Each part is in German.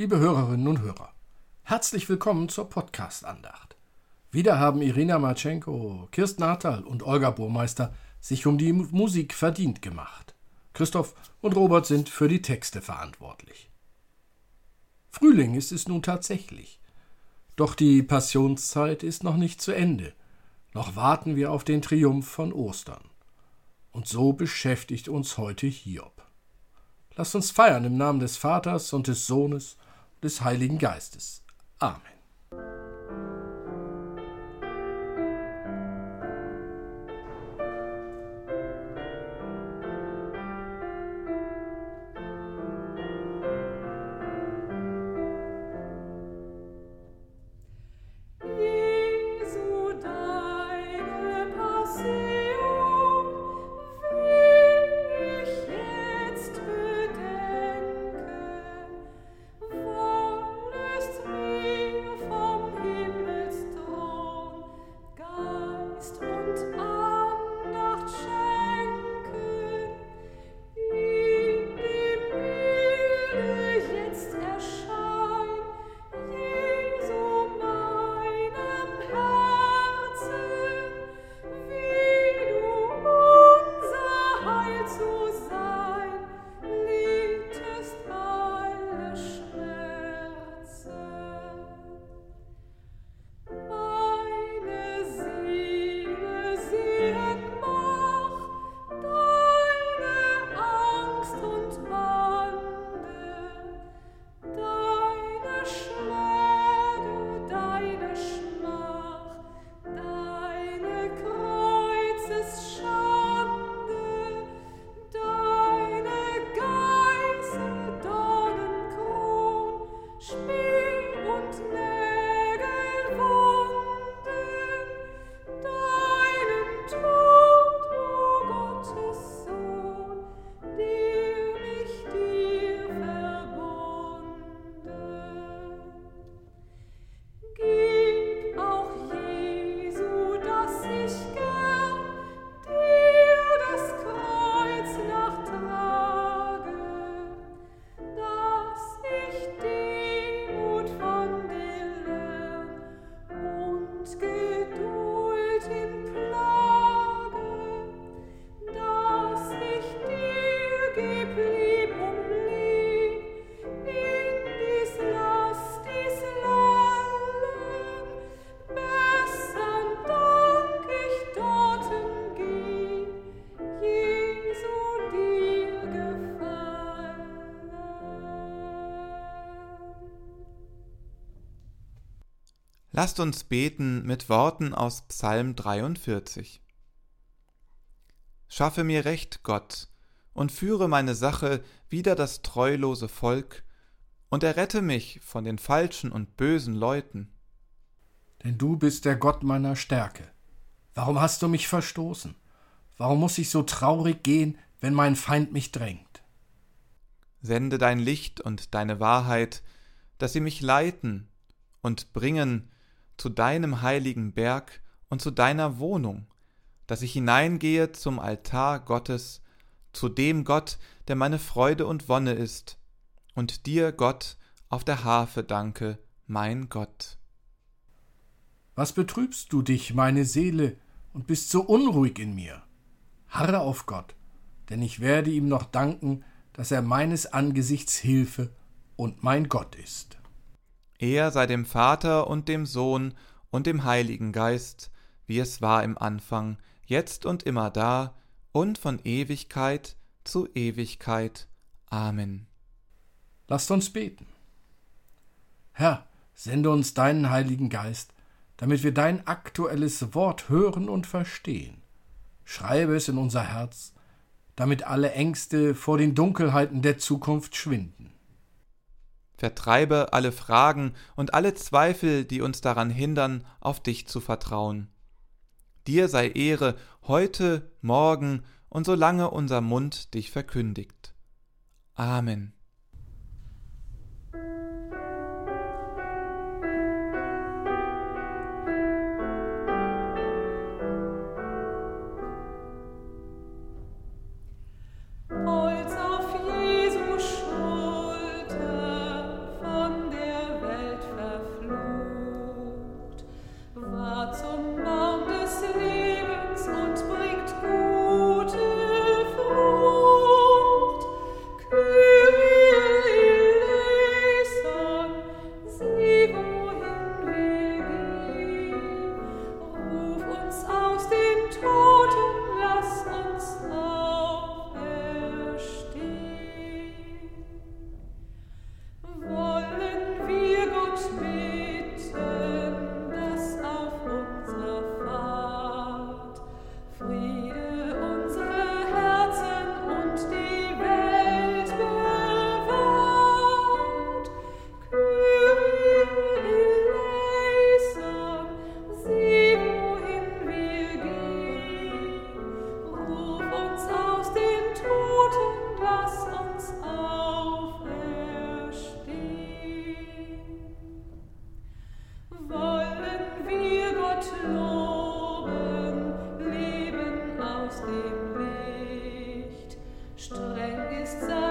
Liebe Hörerinnen und Hörer, herzlich willkommen zur Podcast-Andacht. Wieder haben Irina Matschenko, Kirsten Hartal und Olga Burmeister sich um die Musik verdient gemacht. Christoph und Robert sind für die Texte verantwortlich. Frühling ist es nun tatsächlich. Doch die Passionszeit ist noch nicht zu Ende. Noch warten wir auf den Triumph von Ostern. Und so beschäftigt uns heute Hiob. Lasst uns feiern im Namen des Vaters und des Sohnes des Heiligen Geistes. Amen. Lasst uns beten mit Worten aus Psalm 43. Schaffe mir Recht, Gott, und führe meine Sache wider das treulose Volk, und errette mich von den falschen und bösen Leuten. Denn du bist der Gott meiner Stärke. Warum hast du mich verstoßen? Warum muss ich so traurig gehen, wenn mein Feind mich drängt? Sende dein Licht und deine Wahrheit, dass sie mich leiten und bringen zu deinem heiligen Berg und zu deiner Wohnung, dass ich hineingehe zum Altar Gottes, zu dem Gott, der meine Freude und Wonne ist, und dir, Gott, auf der Harfe danke, mein Gott. Was betrübst du dich, meine Seele, und bist so unruhig in mir? Harre auf Gott, denn ich werde ihm noch danken, dass er meines Angesichts Hilfe und mein Gott ist. Er sei dem Vater und dem Sohn und dem Heiligen Geist, wie es war im Anfang, jetzt und immer da und von Ewigkeit zu Ewigkeit. Amen. Lasst uns beten. Herr, sende uns deinen Heiligen Geist, damit wir dein aktuelles Wort hören und verstehen. Schreibe es in unser Herz, damit alle Ängste vor den Dunkelheiten der Zukunft schwinden. Vertreibe alle Fragen und alle Zweifel, die uns daran hindern, auf dich zu vertrauen. Dir sei Ehre heute, morgen und solange unser Mund dich verkündigt. Amen. when it's time.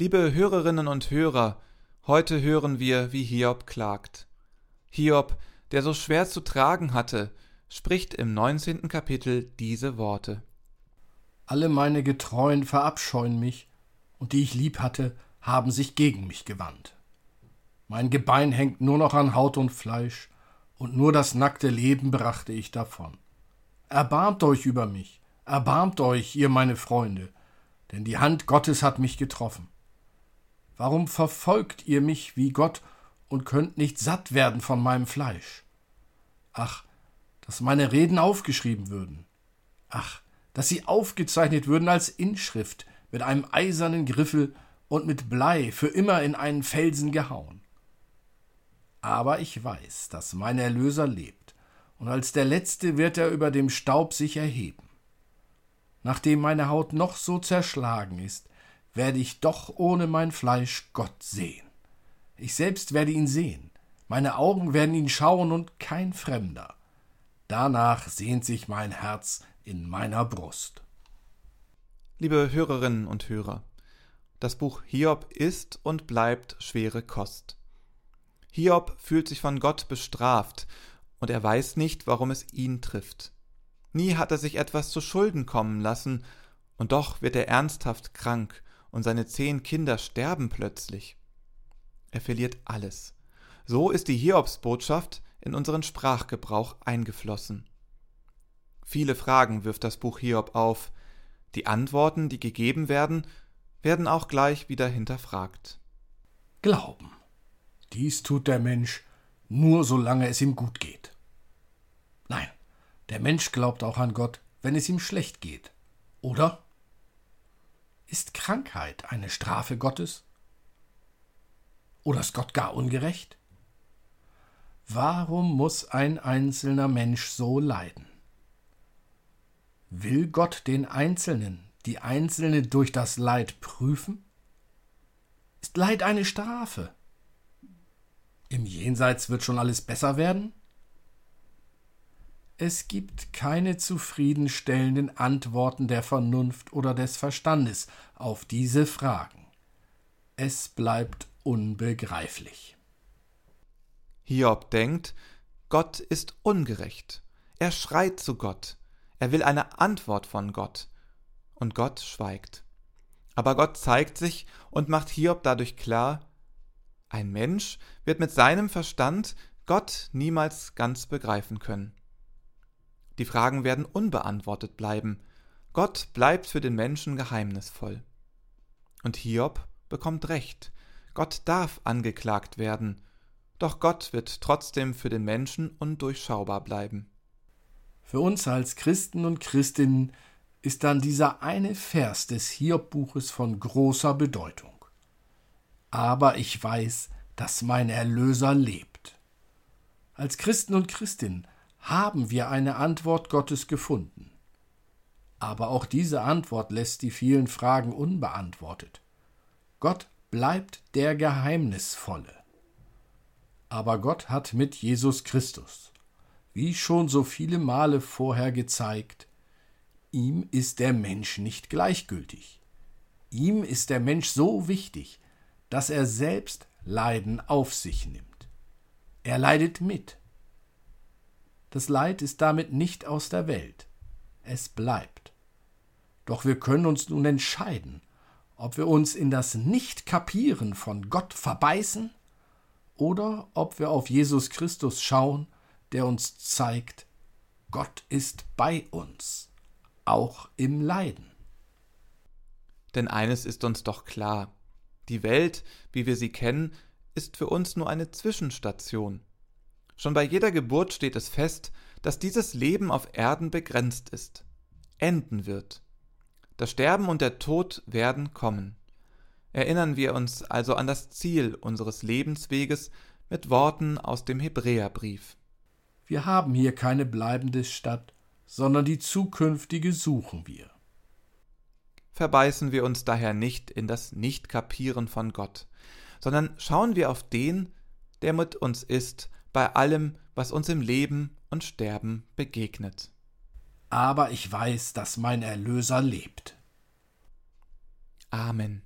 Liebe Hörerinnen und Hörer, heute hören wir, wie Hiob klagt. Hiob, der so schwer zu tragen hatte, spricht im 19. Kapitel diese Worte. Alle meine Getreuen verabscheuen mich, und die ich lieb hatte, haben sich gegen mich gewandt. Mein Gebein hängt nur noch an Haut und Fleisch, und nur das nackte Leben brachte ich davon. Erbarmt euch über mich, erbarmt euch, ihr meine Freunde, denn die Hand Gottes hat mich getroffen. Warum verfolgt ihr mich wie Gott und könnt nicht satt werden von meinem Fleisch? Ach, dass meine Reden aufgeschrieben würden. Ach, dass sie aufgezeichnet würden als Inschrift mit einem eisernen Griffel und mit Blei für immer in einen Felsen gehauen. Aber ich weiß, dass mein Erlöser lebt, und als der Letzte wird er über dem Staub sich erheben. Nachdem meine Haut noch so zerschlagen ist, werde ich doch ohne mein Fleisch Gott sehen. Ich selbst werde ihn sehen, meine Augen werden ihn schauen und kein Fremder. Danach sehnt sich mein Herz in meiner Brust. Liebe Hörerinnen und Hörer, das Buch Hiob ist und bleibt schwere Kost. Hiob fühlt sich von Gott bestraft, und er weiß nicht, warum es ihn trifft. Nie hat er sich etwas zu Schulden kommen lassen, und doch wird er ernsthaft krank und seine zehn Kinder sterben plötzlich. Er verliert alles. So ist die Hiobsbotschaft in unseren Sprachgebrauch eingeflossen. Viele Fragen wirft das Buch Hiob auf. Die Antworten, die gegeben werden, werden auch gleich wieder hinterfragt. Glauben. Dies tut der Mensch nur solange es ihm gut geht. Nein, der Mensch glaubt auch an Gott, wenn es ihm schlecht geht. Oder? Ist Krankheit eine Strafe Gottes? Oder ist Gott gar ungerecht? Warum muss ein einzelner Mensch so leiden? Will Gott den Einzelnen, die Einzelne durch das Leid prüfen? Ist Leid eine Strafe? Im Jenseits wird schon alles besser werden? Es gibt keine zufriedenstellenden Antworten der Vernunft oder des Verstandes auf diese Fragen. Es bleibt unbegreiflich. Hiob denkt, Gott ist ungerecht. Er schreit zu Gott. Er will eine Antwort von Gott. Und Gott schweigt. Aber Gott zeigt sich und macht Hiob dadurch klar, ein Mensch wird mit seinem Verstand Gott niemals ganz begreifen können. Die Fragen werden unbeantwortet bleiben. Gott bleibt für den Menschen geheimnisvoll. Und Hiob bekommt Recht. Gott darf angeklagt werden. Doch Gott wird trotzdem für den Menschen undurchschaubar bleiben. Für uns als Christen und Christinnen ist dann dieser eine Vers des Hiob-Buches von großer Bedeutung. Aber ich weiß, dass mein Erlöser lebt. Als Christen und Christinnen haben wir eine Antwort Gottes gefunden. Aber auch diese Antwort lässt die vielen Fragen unbeantwortet. Gott bleibt der Geheimnisvolle. Aber Gott hat mit Jesus Christus, wie schon so viele Male vorher gezeigt, ihm ist der Mensch nicht gleichgültig. Ihm ist der Mensch so wichtig, dass er selbst Leiden auf sich nimmt. Er leidet mit. Das Leid ist damit nicht aus der Welt. Es bleibt. Doch wir können uns nun entscheiden, ob wir uns in das Nicht-Kapieren von Gott verbeißen oder ob wir auf Jesus Christus schauen, der uns zeigt, Gott ist bei uns, auch im Leiden. Denn eines ist uns doch klar, die Welt, wie wir sie kennen, ist für uns nur eine Zwischenstation. Schon bei jeder Geburt steht es fest, dass dieses Leben auf Erden begrenzt ist, enden wird. Das Sterben und der Tod werden kommen. Erinnern wir uns also an das Ziel unseres Lebensweges mit Worten aus dem Hebräerbrief. Wir haben hier keine bleibende Stadt, sondern die zukünftige suchen wir. Verbeißen wir uns daher nicht in das Nichtkapieren von Gott, sondern schauen wir auf den, der mit uns ist, bei allem, was uns im Leben und Sterben begegnet. Aber ich weiß, dass mein Erlöser lebt. Amen.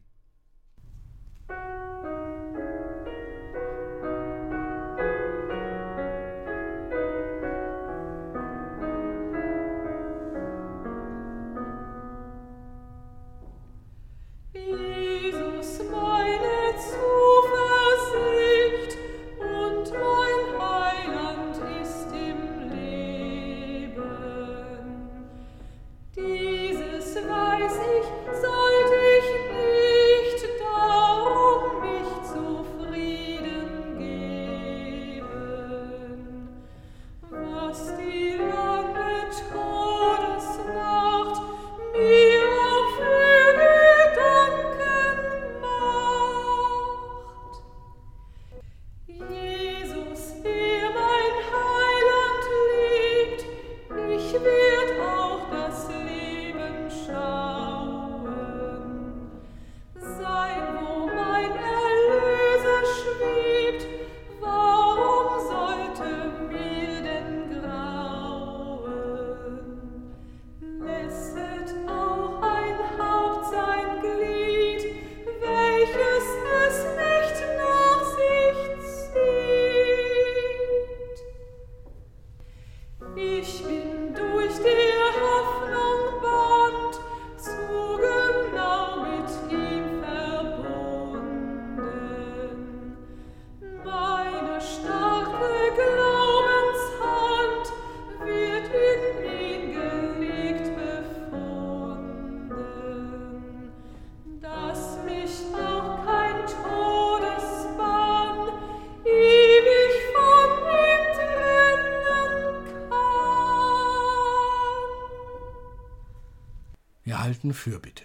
Halten Fürbitte.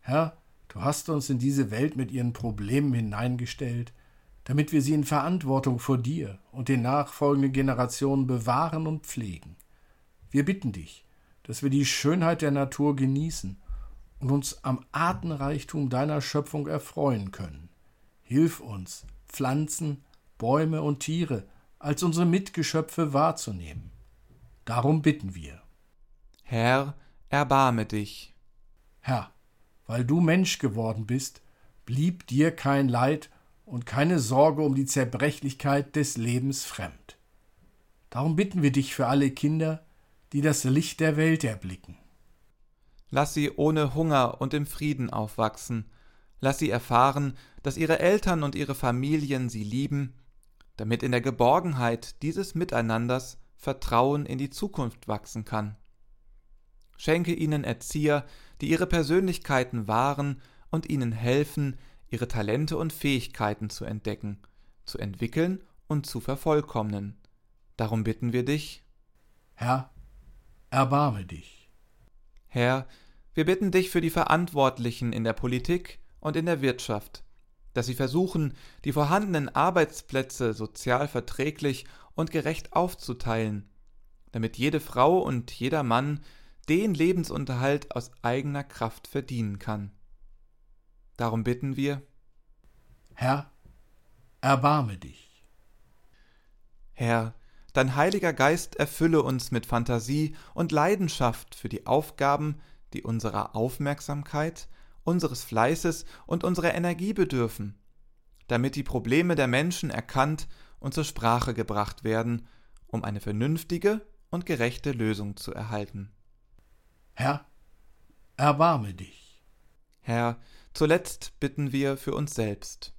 Herr, du hast uns in diese Welt mit ihren Problemen hineingestellt, damit wir sie in Verantwortung vor dir und den nachfolgenden Generationen bewahren und pflegen. Wir bitten dich, dass wir die Schönheit der Natur genießen und uns am Artenreichtum deiner Schöpfung erfreuen können. Hilf uns, Pflanzen, Bäume und Tiere als unsere Mitgeschöpfe wahrzunehmen. Darum bitten wir. Herr, erbarme dich. Herr, weil du Mensch geworden bist, blieb dir kein Leid und keine Sorge um die Zerbrechlichkeit des Lebens fremd. Darum bitten wir dich für alle Kinder, die das Licht der Welt erblicken. Lass sie ohne Hunger und im Frieden aufwachsen, lass sie erfahren, dass ihre Eltern und ihre Familien sie lieben, damit in der Geborgenheit dieses Miteinanders Vertrauen in die Zukunft wachsen kann. Schenke ihnen Erzieher, die ihre Persönlichkeiten wahren und ihnen helfen, ihre Talente und Fähigkeiten zu entdecken, zu entwickeln und zu vervollkommnen. Darum bitten wir dich. Herr, erbarme dich. Herr, wir bitten dich für die Verantwortlichen in der Politik und in der Wirtschaft, dass sie versuchen, die vorhandenen Arbeitsplätze sozial verträglich und gerecht aufzuteilen, damit jede Frau und jeder Mann den Lebensunterhalt aus eigener Kraft verdienen kann. Darum bitten wir, Herr, erbarme dich. Herr, dein Heiliger Geist erfülle uns mit Fantasie und Leidenschaft für die Aufgaben, die unserer Aufmerksamkeit, unseres Fleißes und unserer Energie bedürfen, damit die Probleme der Menschen erkannt und zur Sprache gebracht werden, um eine vernünftige und gerechte Lösung zu erhalten. Herr, erbarme dich. Herr, zuletzt bitten wir für uns selbst.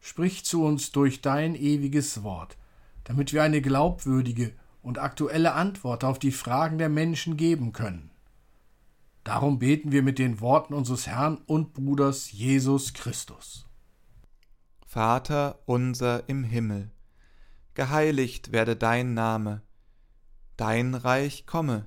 Sprich zu uns durch dein ewiges Wort, damit wir eine glaubwürdige und aktuelle Antwort auf die Fragen der Menschen geben können. Darum beten wir mit den Worten unseres Herrn und Bruders Jesus Christus. Vater unser im Himmel, geheiligt werde dein Name, dein Reich komme,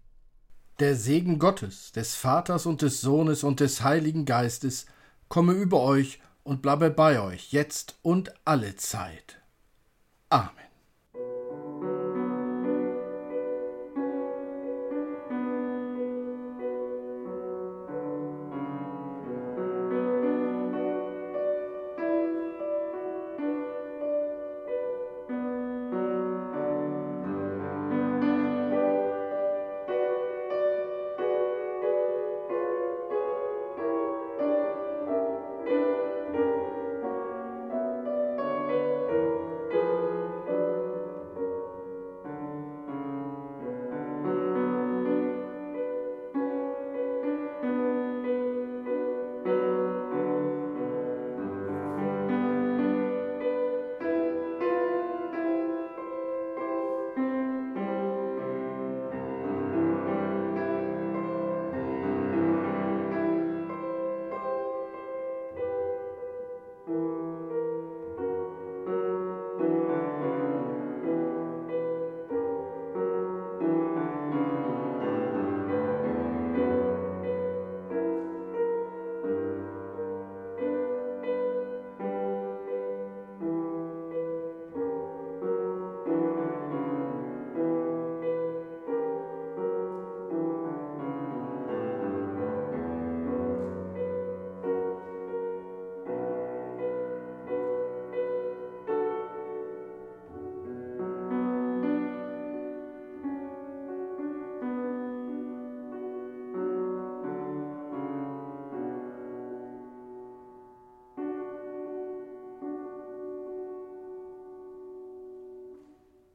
Der Segen Gottes, des Vaters und des Sohnes und des Heiligen Geistes komme über euch und bleibe bei euch jetzt und alle Zeit. Amen.